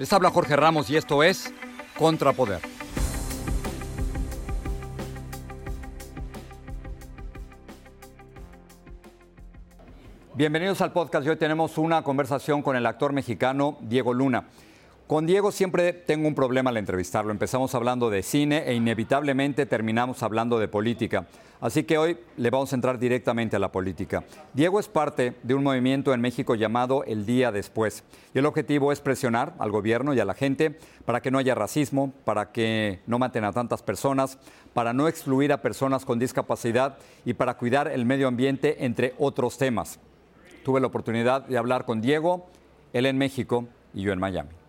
Les habla Jorge Ramos y esto es Contrapoder. Bienvenidos al podcast. Hoy tenemos una conversación con el actor mexicano Diego Luna. Con Diego siempre tengo un problema al entrevistarlo. Empezamos hablando de cine e inevitablemente terminamos hablando de política. Así que hoy le vamos a entrar directamente a la política. Diego es parte de un movimiento en México llamado El Día Después. Y el objetivo es presionar al gobierno y a la gente para que no haya racismo, para que no maten a tantas personas, para no excluir a personas con discapacidad y para cuidar el medio ambiente, entre otros temas. Tuve la oportunidad de hablar con Diego, él en México y yo en Miami.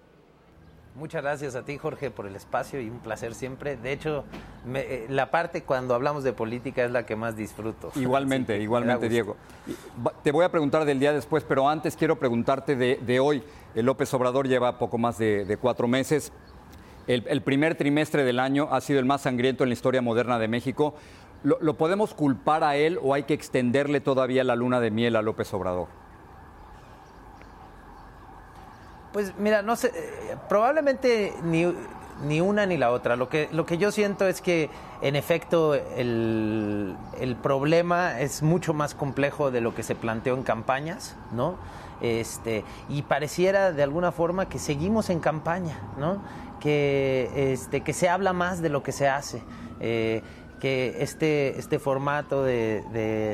Muchas gracias a ti, Jorge, por el espacio y un placer siempre. De hecho, me, eh, la parte cuando hablamos de política es la que más disfruto. Igualmente, igualmente, Diego. Te voy a preguntar del día después, pero antes quiero preguntarte de, de hoy. El López Obrador lleva poco más de, de cuatro meses. El, el, primer trimestre del año ha sido el más sangriento en la historia moderna de México. ¿Lo, ¿Lo podemos culpar a él o hay que extenderle todavía la luna de miel a López Obrador? Pues mira, no sé, eh, probablemente ni, ni una ni la otra. Lo que, lo que yo siento es que, en efecto, el, el, problema es mucho más complejo de lo que se planteó en campañas, ¿no? Este, y pareciera de alguna forma que seguimos en campaña, ¿no? Que, este, que se habla más de lo que se hace. Eh, que este, este formato de,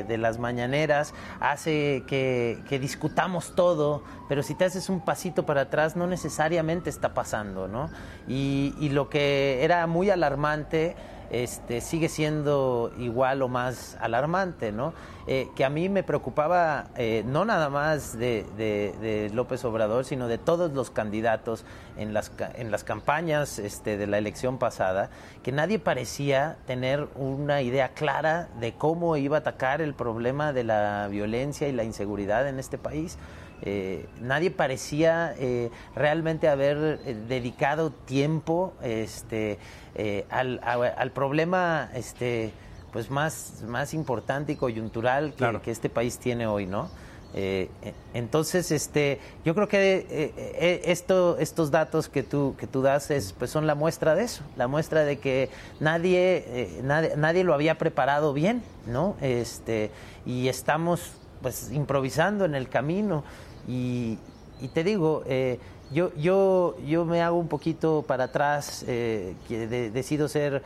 de, las mañaneras hace que, que, discutamos todo, pero si te haces un pasito para atrás no necesariamente está pasando, ¿no? Y, y lo que era muy alarmante este, sigue siendo igual o más alarmante, ¿no? Eh, que a mí me preocupaba eh, no nada más de, López Obrador, sino de todos los candidatos en las, en las campañas este, de la elección pasada, que nadie parecía tener una idea clara de cómo iba a atacar el problema de la violencia y la inseguridad en este país. Eh, nadie parecía eh, realmente haber eh, dedicado tiempo este, eh, al, a, al, problema este, pues más, más importante y coyuntural que, claro. que este país tiene hoy, ¿no? Eh, entonces, este, yo creo que esto, estos datos que tú, que tú das es, pues son la muestra de eso, la muestra de que nadie, nadie, nadie lo había preparado bien, ¿no? Este, y estamos pues improvisando en el camino. Y, y te digo, eh, yo, yo, yo me hago un poquito para atrás, eh, que de, decido ser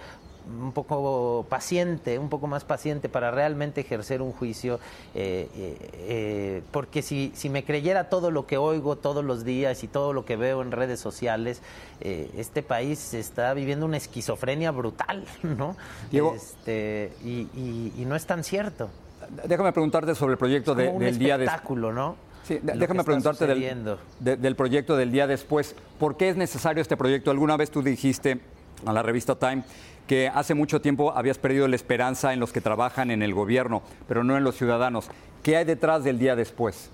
un poco paciente, un poco más paciente para realmente ejercer un juicio, eh, eh, eh, porque si, si me creyera todo lo que oigo todos los días y todo lo que veo en redes sociales, este país está viviendo una esquizofrenia brutal, ¿no? Este, y, no es tan cierto. Déjame preguntarte sobre el proyecto de, del día de... ¿no? Sí, déjame preguntarte del, del proyecto del día después. ¿Por qué es necesario este proyecto? Alguna vez tú dijiste a la revista Time que hace mucho tiempo habías perdido la esperanza en los que trabajan en el gobierno, pero no en los ciudadanos. ¿Qué hay detrás del día después?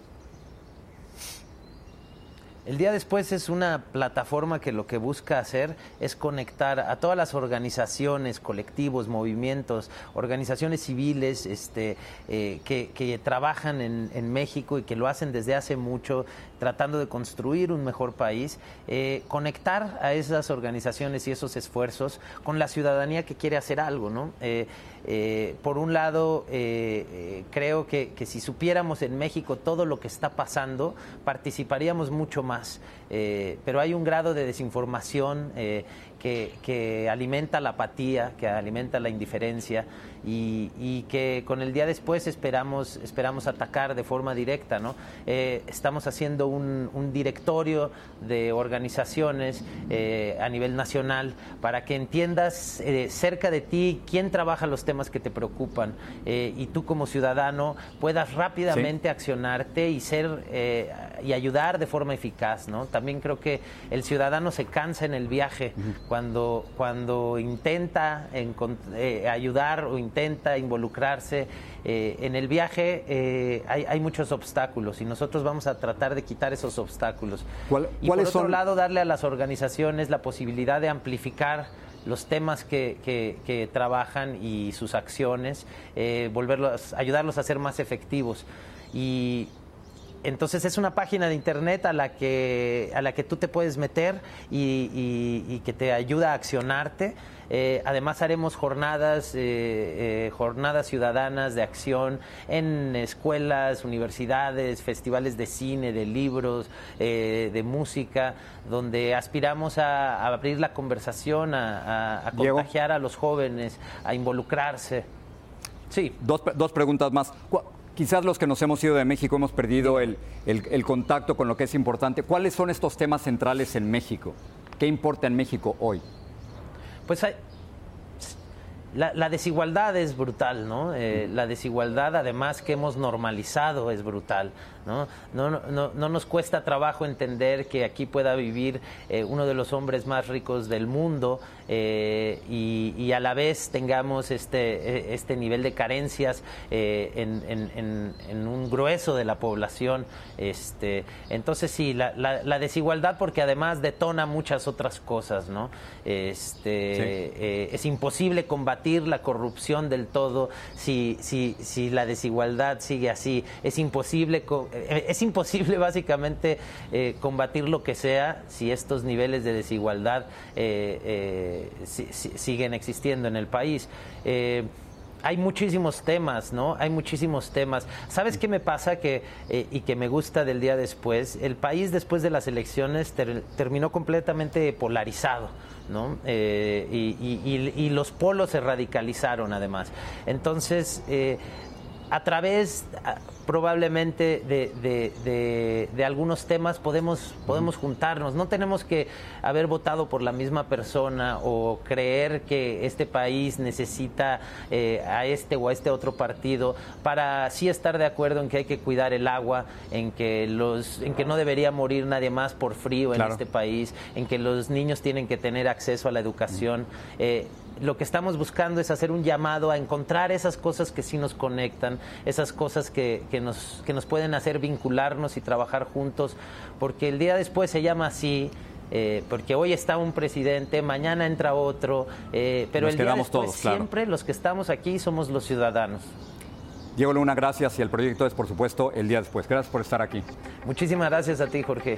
El día después es una plataforma que lo que busca hacer es conectar a todas las organizaciones, colectivos, movimientos, organizaciones civiles este, eh, que, trabajan en, México y que lo hacen desde hace mucho tratando de construir un mejor país, eh, conectar a esas organizaciones y esos esfuerzos con la ciudadanía que quiere hacer algo, ¿no? Eh, por un lado, creo que, si supiéramos en México todo lo que está pasando, participaríamos mucho más. Pero hay un grado de desinformación que, alimenta la apatía, que alimenta la indiferencia y, que con el día después esperamos, esperamos atacar de forma directa. ¿no? Eh, estamos haciendo un, directorio de organizaciones eh, a nivel nacional para que entiendas eh, cerca de ti quién trabaja los temas que te preocupan y tú como ciudadano puedas rápidamente accionarte y ser y ayudar de forma eficaz. ¿no? También creo que el ciudadano se cansa en el viaje cuando, cuando intenta ayudar o intenta involucrarse eh, en el viaje, eh, hay, muchos obstáculos y nosotros vamos a tratar de quitar esos obstáculos. y por otro lado, darle a las organizaciones la posibilidad de amplificar los temas que, trabajan y sus acciones, eh, volverlos, ayudarlos a ser más efectivos. Y entonces es una página de internet a la que, a la que tú te puedes meter y que te ayuda a accionarte. Eh, además haremos jornadas, eh, eh, jornadas ciudadanas de acción en escuelas, universidades, festivales de cine, de libros, de música, donde aspiramos a, abrir la conversación, a, contagiar a los jóvenes, a involucrarse. Sí. Dos, dos preguntas más. Quizás los que nos hemos ido de México hemos perdido el, el, contacto con lo que es importante. ¿Cuáles son estos temas centrales en México? ¿Qué importa en México hoy? Pues hay, la, desigualdad es brutal, ¿no? Eh, la desigualdad, además, que hemos normalizado es brutal. ¿no? No, no, no nos cuesta trabajo entender que aquí pueda vivir eh, uno de los hombres más ricos del mundo eh, y, a la vez tengamos este, este nivel de carencias en, un grueso de la población. Este, entonces, sí, la, la, desigualdad, porque además detona muchas otras cosas, ¿no? Este, es imposible combatir la corrupción del todo si, si, si la desigualdad sigue así. Es imposible, eh, es imposible básicamente eh, combatir lo que sea si estos niveles de desigualdad eh, siguen existiendo en el país hay muchísimos temas, ¿no? Hay muchísimos temas. ¿Sabes qué me pasa que, y que me gusta del día después? El país después de las elecciones terminó completamente polarizado. ¿no? Eh, y, los polos se radicalizaron además. Entonces, eh, a través probablemente de, algunos temas podemos, podemos juntarnos. No tenemos que haber votado por la misma persona o creer que este país necesita eh, a este o a este otro partido para sí estar de acuerdo en que hay que cuidar el agua, en que, los, en que no debería morir nadie más por frío en este país, en que los niños tienen que tener acceso a la educación lo que estamos buscando es hacer un llamado a encontrar esas cosas que sí nos conectan, esas cosas que, nos, que nos pueden hacer vincularnos y trabajar juntos, porque el día después se llama así. Eh, porque hoy está un presidente, mañana entra otro, eh, pero el día después siempre los que estamos aquí somos los ciudadanos. Diego Luna, gracias y el proyecto es, por supuesto, el día después. Gracias por estar aquí. Muchísimas gracias a ti, Jorge.